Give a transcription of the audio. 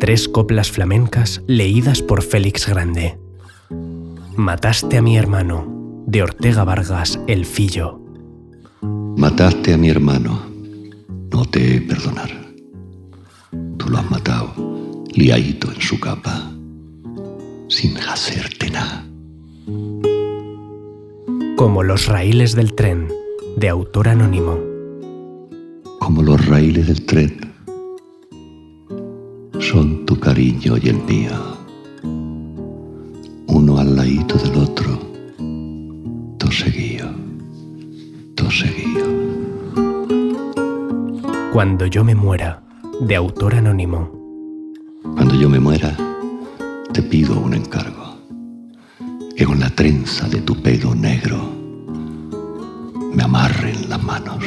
Tres coplas flamencas leídas por Félix Grande. Mataste a mi hermano, de Ortega Vargas El Fillo. Mataste a mi hermano, no te he perdonar. Tú lo has matado, liadito en su capa, sin hacerte nada. Como los raíles del tren, de autor anónimo. Como los raíles del tren, son tu cariño y el mío. Uno al ladito del otro, seguido, todo seguido. Cuando yo me muera, de autor anónimo. Cuando yo me muera, te pido un encargo. Que con la trenza de tu pelo negro me amarren las manos